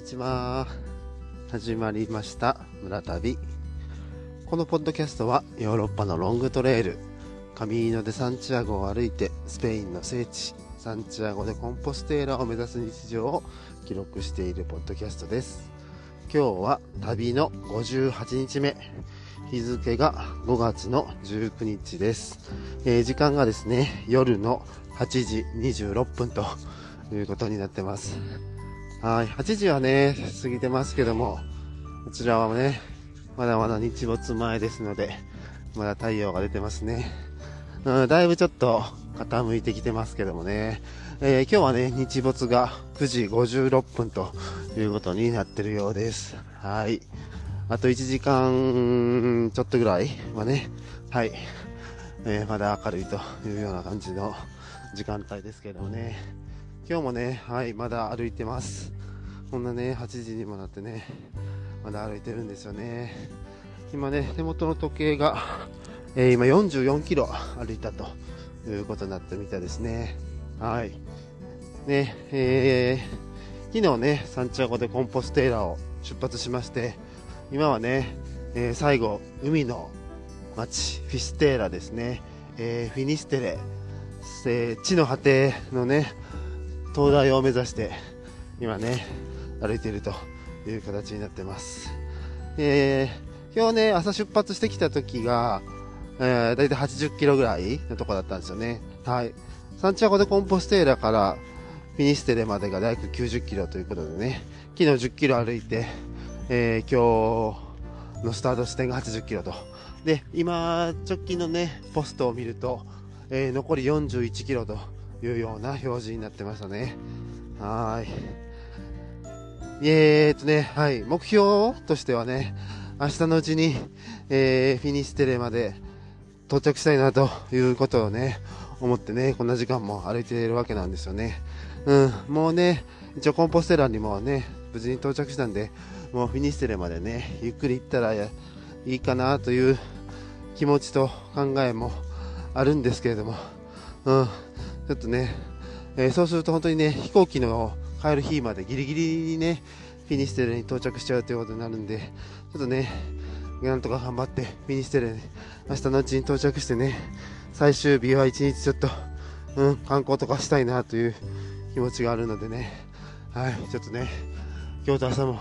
にちは。始まりました村旅。このポッドキャストはヨーロッパのロングトレイル、カミーノ・デ・サンチアゴを歩いてスペインの聖地、サンチアゴ・でコンポステーラを目指す日常を記録しているポッドキャストです。今日は旅の58日目。日付が5月の19日です。えー、時間がですね、夜の8時26分ということになってます。はい、8時はね、過ぎてますけども、こちらはね、まだまだ日没前ですので、まだ太陽が出てますね。うん、だいぶちょっと傾いてきてますけどもね、えー、今日はね、日没が9時56分ということになってるようです。はい。あと1時間ちょっとぐらいはね、はい、えー、まだ明るいというような感じの時間帯ですけどもね、今日もね、はい、まだ歩いてます。こんなね、8時にもなってね、まだ歩いてるんですよね。今ね、手元の時計が、えー、今44キロ歩いたということになってみたいですね。はい。ね、えー、昨日ね、サンチアゴでコンポステーラを出発しまして、今はね、えー、最後、海の町、フィステーラですね、えー、フィニステレ、えー、地の果てのね、灯台を目指して今ね歩いているという形になってます、えー、今日ね朝出発してきた時が、えー、大体80キロぐらいのとこだったんですよね。はい。サンチアゴでコンポステーラからフィニステレまでが大体90キロということでね昨日10キロ歩いて、えー、今日のスタート地点が80キロと。で今直近のねポストを見ると、えー、残り41キロと。いうような表示になってましたね。はい。えー、っとね、はい、目標としてはね、明日のうちに、えー、フィニステレまで到着したいなということをね、思ってね、こんな時間も歩いているわけなんですよね。うん、もうね、一応コンポステラにもね、無事に到着したんで、もうフィニステレまでね、ゆっくり行ったらいいかなという気持ちと考えもあるんですけれども、うん、ちょっとね、えー、そうすると本当にね、飛行機の帰る日までギリギリにね、フィニステレに到着しちゃうということになるんで、ちょっとね、なんとか頑張ってフィニステレに明日のうちに到着してね、最終日は一日ちょっと、うん、観光とかしたいなという気持ちがあるのでね、はい、ちょっとね、今日と明日も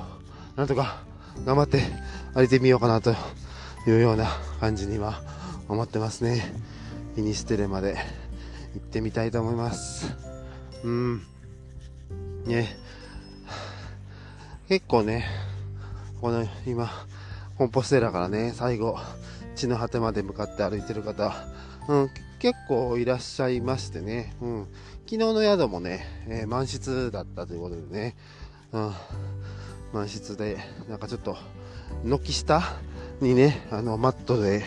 なんとか頑張って歩いてみようかなというような感じには思ってますね。フィニステレまで。行ってみたいと思います。うん。ね。結構ねこの今コンポステラからね最後地の果てまで向かって歩いてる方、うん、結構いらっしゃいましてね、うん、昨日の宿もね、えー、満室だったということでね、うん、満室でなんかちょっと軒下にねあのマットで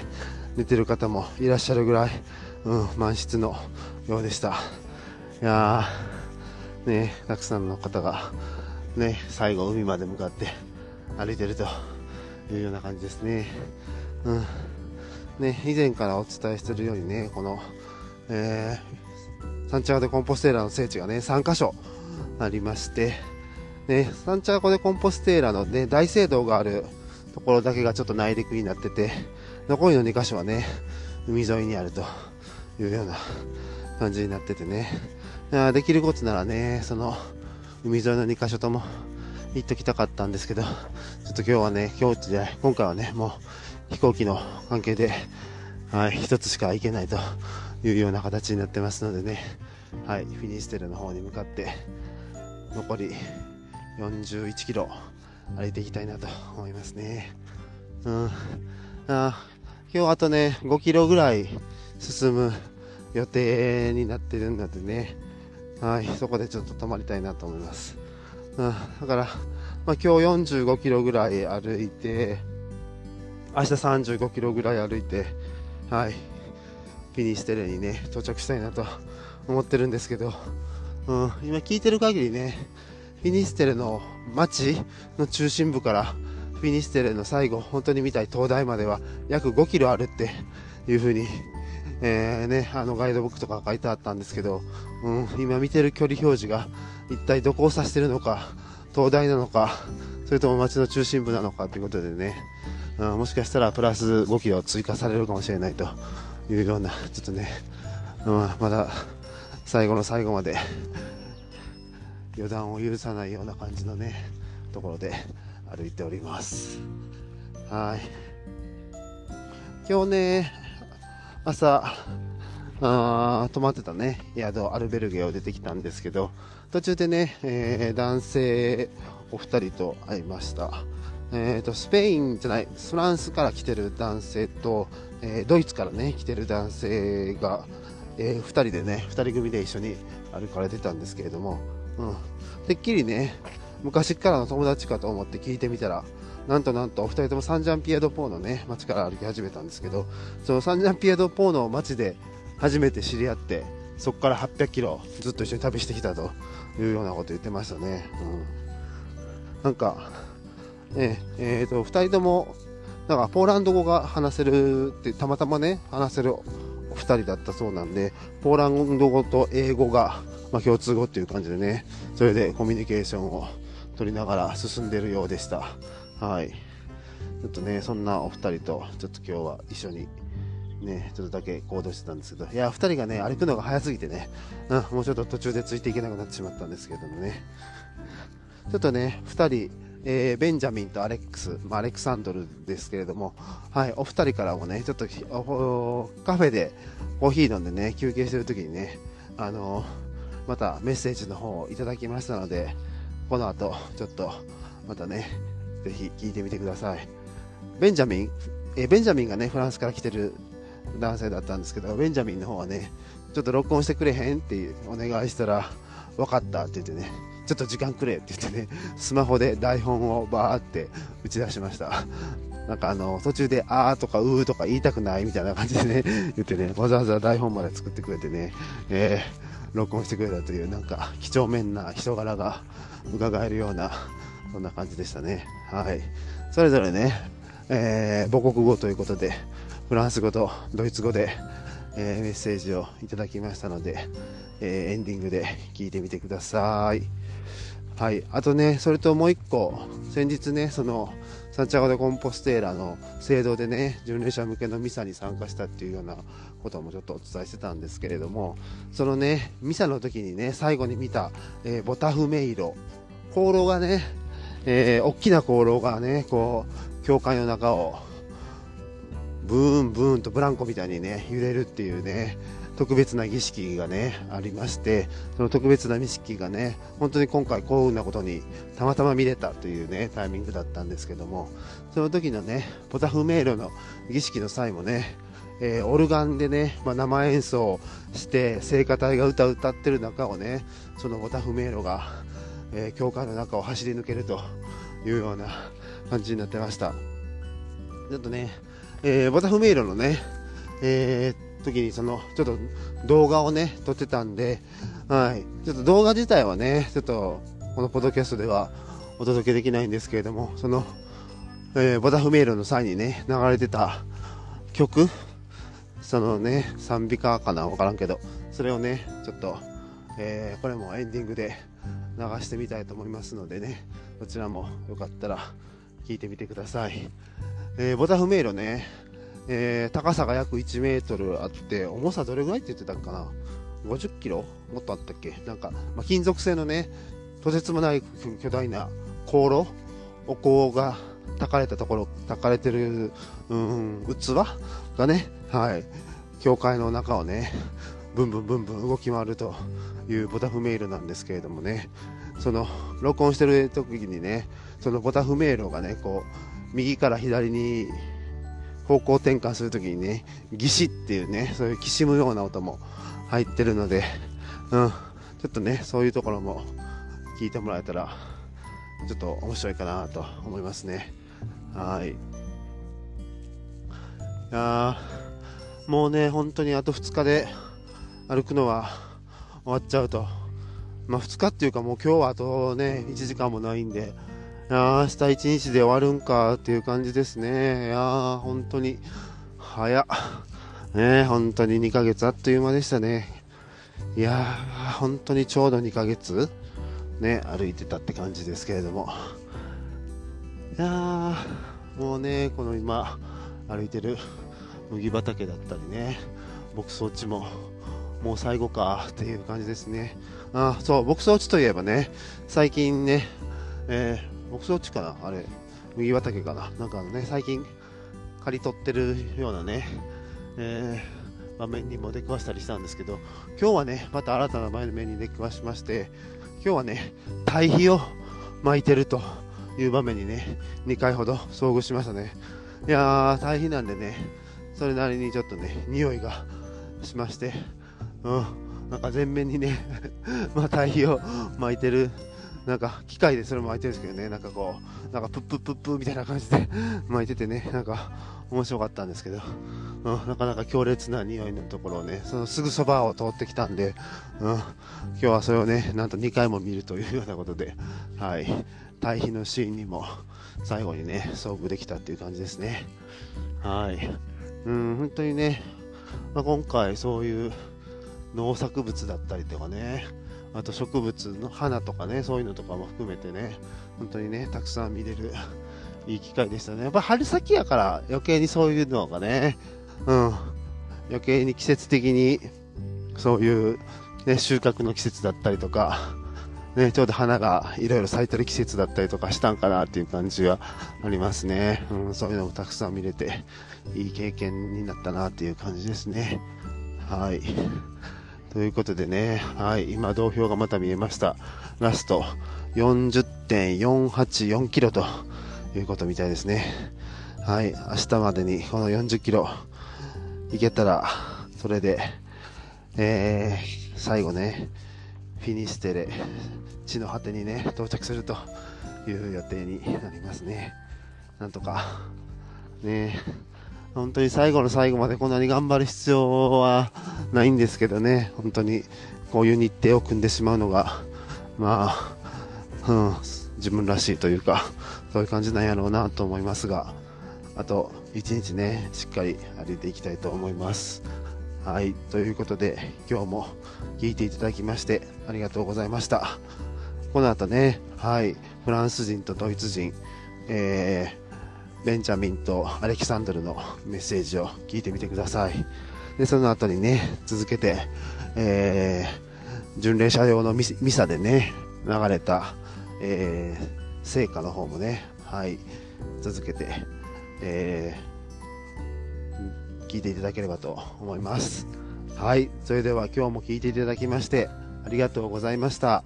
寝てる方もいらっしゃるぐらい、うん、満室のようでした。いやー、ね、たくさんの方が、ね、最後海まで向かって歩いてるというような感じですね。うん。ね、以前からお伝えしてるようにね、この、えー、サンチャーゴでコンポステーラの聖地がね、3カ所ありまして、ね、サンチャーゴでコンポステーラのね、大聖堂があるところだけがちょっと内陸になってて、残りの2カ所はね、海沿いにあるというような感じになっててね。できることならね、その、海沿いの2カ所とも行っときたかったんですけど、ちょっと今日はね、今日で、今回はね、もう飛行機の関係で、はい、一つしか行けないというような形になってますのでね、はい、フィニステルの方に向かって、残り41キロ歩いていきたいなと思いますね。うん。あ今日あとね、5キロぐらい進む予定になってるのでね、はい、そこでちょっと泊まりたいなと思います。うん、だから、まあ、今日45キロぐらい歩いて、明日35キロぐらい歩いて、はい、フィニステレにね、到着したいなと思ってるんですけど、うん、今聞いてる限りね、フィニステレの街の中心部からフィニステレの最後、本当に見たい灯台までは約5キロあるっていう風にえー、ね、あのガイドブックとか書いてあったんですけど、うん、今見てる距離表示が一体どこを指してるのか東大なのか、それとも街の中心部なのかということでね、うん、もしかしたらプラス5キロ追加されるかもしれないというような、ちょっとね、うん、まだ最後の最後まで予断を許さないような感じのね、ところで歩いております。はい。今日ね、朝、あ泊まってたね、宿、アルベルゲを出てきたんですけど、途中でね、えー、男性お二人と会いました。えーと、スペインじゃない、フランスから来てる男性と、えー、ドイツからね、来てる男性が、えー、2人でね、2人組で一緒に歩かれてたんですけれども、うん、てっきりね、昔からの友達かと思って聞いてみたら、なんとなんとお二人ともサンジャンピエドポーのね、街から歩き始めたんですけど、そのサンジャンピエドポーの街で初めて知り合って、そこから800キロずっと一緒に旅してきたというようなこと言ってましたね。うんなんか、ええー、と、二人とも、なんか、ポーランド語が話せるって、たまたまね、話せるお二人だったそうなんで、ポーランド語と英語が、まあ、共通語っていう感じでね、それでコミュニケーションを取りながら進んでるようでした。はい。ちょっとね、そんなお二人と、ちょっと今日は一緒に、ね、ちょっとだけ行動してたんですけど、いや、二人がね、歩くのが早すぎてね、うん、もうちょっと途中でついていけなくなってしまったんですけどもね。ちょっとね、2人、えー、ベンジャミンとアレックス、まあ、アレクサンドルですけれども、はい、お二人からもね、ちょっとカフェでコーヒー飲んでね、休憩してる時にね、あのー、またメッセージの方をいただきましたので、この後、ちょっと、またね、ぜひ聞いてみてください。ベンジャミン、え、ベンジャミンがね、フランスから来てる男性だったんですけど、ベンジャミンの方はね、ちょっと録音してくれへんってお願いしたら、分かったって言ってね、ちょっと時間くれって言ってね、スマホで台本をバーって打ち出しました。なんかあの、途中で、あーとかうーとか言いたくないみたいな感じでね、言ってね、わざわざ台本まで作ってくれてね、えー、録音してくれたという、なんか、几帳面な人柄が伺えるような、そんな感じでしたね。はい。それぞれね、えー、母国語ということで、フランス語とドイツ語で、えー、メッセージをいただきましたので、えー、エンディングで聞いてみてください。はい、あとね、それともう一個、先日ね、そのサンチャゴ・でコンポステーラの聖堂でね、巡礼者向けのミサに参加したっていうようなこともちょっとお伝えしてたんですけれども、そのね、ミサの時にね、最後に見た、えー、ボタフメイロ、香炉がね、えー、大きな香炉がね、こう、教会の中を、ブーンブーンとブランコみたいにね、揺れるっていうね、特別な儀式がね、ありまして、その特別な儀式がね、本当に今回幸運なことにたまたま見れたというね、タイミングだったんですけども、その時のね、ポタフメイロの儀式の際もね、えー、オルガンでね、まあ、生演奏して聖歌隊が歌を歌ってる中をねそのボタフ迷路が、えー、教会の中を走り抜けるというような感じになってました。ちょっとね、えー、ボタフ迷路のね、えー、時にそのちょっと動画をね撮ってたんで、はい、ちょっと動画自体はねちょっとこのポッドキャストではお届けできないんですけれどもその、えー、ボタフメールの際にね流れてた曲そのね賛美歌かな分からんけどそれをねちょっと、えー、これもエンディングで流してみたいと思いますのでねこちらもよかったら聞いてみてください、えー、ボタフメイロね。えー、高さが約1メートルあって、重さどれぐらいって言ってたかな ?50 キロ？もっとあったっけ？なんか、まあ、金属製のね、とてつもない巨大な香炉、お香が炊かれたところ、炊かれてる、うん、器？がね、はい、教会の中をね、ブンブンブンブン動き回るというボタフメイルなんですけれどもね、その、録音してる時にね、そのボタフメイルがね、こう、右から左に方向転換するときにね、ギシっていうね、そういうきしむような音も入ってるので、うん、ちょっとね、そういうところも聞いてもらえたら、ちょっと面白いかなと思いますね。はい。いやもうね、本当にあと2日で歩くのは終わっちゃうと。まあ2日っていうかもう今日はあとね、1時間もないんで、や明日一日で終わるんかっていう感じですね。いや、本当に、早っ。ね本当に2ヶ月あっという間でしたね。いやー、本当にちょうど2ヶ月ね、歩いてたって感じですけれども。いや、もうね、この今、歩いてる麦畑だったりね、牧草地も、もう最後かっていう感じですね。あそう、牧草地といえばね、最近ね、えー、牧草地かな？あれ、麦畑かな？なんかあのね、最近、刈り取ってるようなね、えー、場面にも出くわしたりしたんですけど、今日はね、また新たな場面に出くわしまして、今日はね、堆肥を巻いてるという場面にね、2回ほど遭遇しましたね。いやー、堆肥なんでね、それなりにちょっとね、匂いがしまして、うん、なんか全面にね まあ堆肥を巻いてるなんか機械でそれも巻いてるんですけどね、なんかこう、なんかプップップップみたいな感じで 巻いててね、なんか面白かったんですけど、うん、なかなか強烈な匂いのところをね、そのすぐそばを通ってきたんで、うん、今日はそれをね、なんと2回も見るというようなことで、はい、対比のシーンにも最後にね、遭遇できたっていう感じですね。はい。うん、本当にね、まあ、今回そういう農作物だったりとかね、あと植物の花とかね、そういうのとかも含めてね、本当にね、たくさん見れるいい機会でしたね。やっぱ春先やから余計にそういうのがね、うん、余計に季節的にそういう、ね、収穫の季節だったりとか、ね、ちょうど花がいろいろ咲いてる季節だったりとかしたんかなっていう感じはありますね。うん、そういうのもたくさん見れて、いい経験になったなっていう感じですね。はい。ということでね、はい、今、同票がまた見えました。ラスト40.484キロということみたいですね。はい、明日までにこの40キロいけたら、それで、えー、最後ね、フィニステレ、地の果てにね、到着するという予定になりますね。なんとか、ね、本当に最後の最後までこんなに頑張る必要はないんですけどね、本当にこういう日程を組んでしまうのが、まあ、うん、自分らしいというか、そういう感じなんやろうなと思いますが、あと1日ね、しっかり歩いていきたいと思います。はい、ということで、今日も聞いていただきましてありがとうございました。この後ね、はい、フランス人とドイツ人、えーベンジャミンとアレキサンドルのメッセージを聞いてみてください。で、その後にね、続けて、えー、巡礼車両のミサでね、流れた、えー、聖歌の方もね、はい、続けて、えー、聞いていただければと思います。はい、それでは今日も聞いていただきまして、ありがとうございました。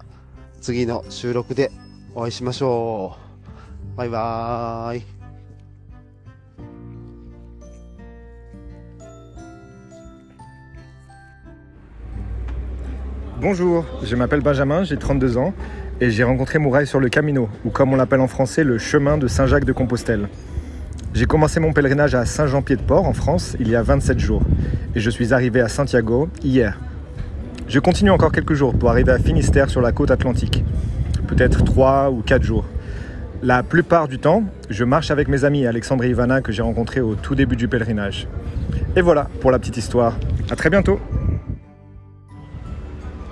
次の収録でお会いしましょう。バイバーイ。Bonjour, je m'appelle Benjamin, j'ai 32 ans et j'ai rencontré Mouraï sur le Camino, ou comme on l'appelle en français, le chemin de Saint-Jacques de Compostelle. J'ai commencé mon pèlerinage à Saint-Jean-Pied-de-Port en France il y a 27 jours et je suis arrivé à Santiago hier. Je continue encore quelques jours pour arriver à Finistère sur la côte atlantique, peut-être 3 ou 4 jours. La plupart du temps, je marche avec mes amis Alexandre et Ivana que j'ai rencontrés au tout début du pèlerinage. Et voilà pour la petite histoire. À très bientôt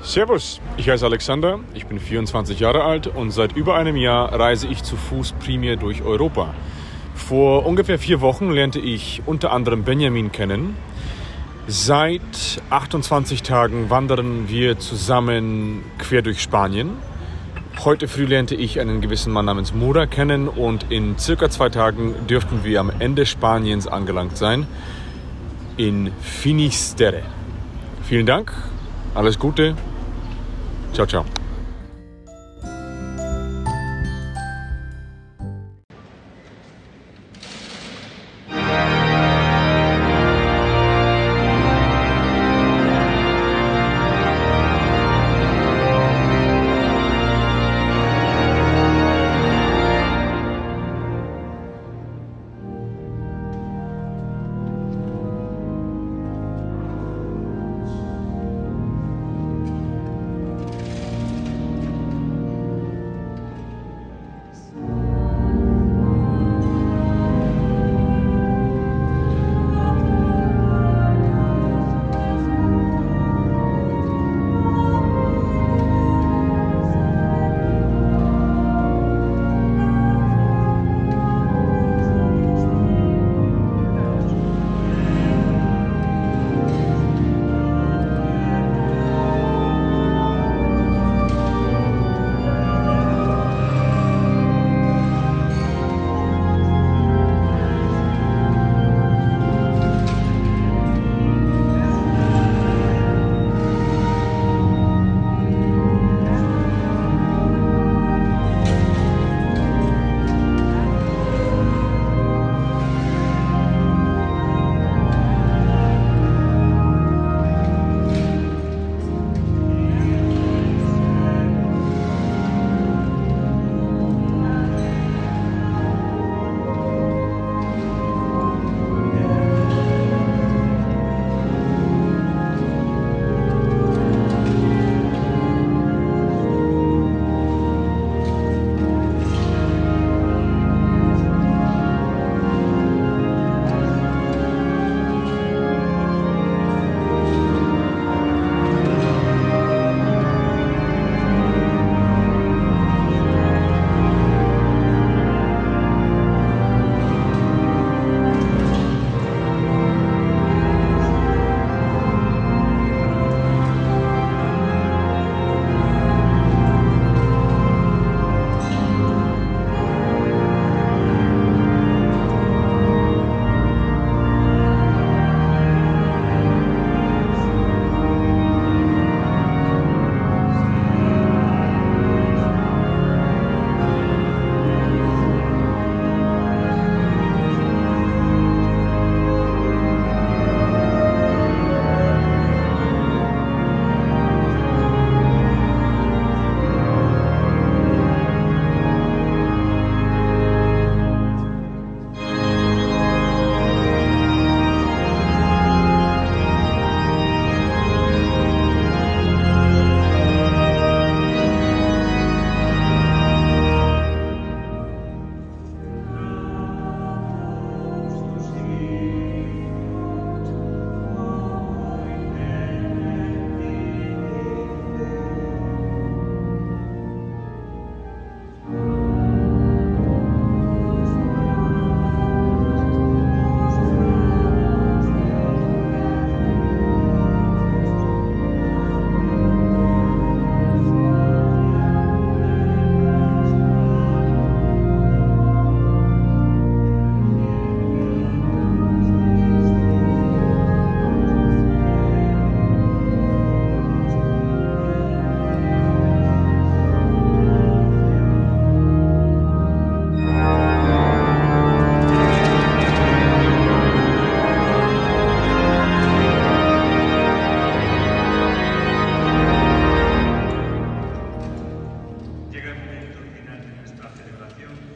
Servus, ich heiße Alexander, ich bin 24 Jahre alt und seit über einem Jahr reise ich zu Fuß primär durch Europa. Vor ungefähr vier Wochen lernte ich unter anderem Benjamin kennen. Seit 28 Tagen wandern wir zusammen quer durch Spanien. Heute früh lernte ich einen gewissen Mann namens Mura kennen und in circa zwei Tagen dürften wir am Ende Spaniens angelangt sein, in Finisterre. Vielen Dank, alles Gute, Tchau, tchau.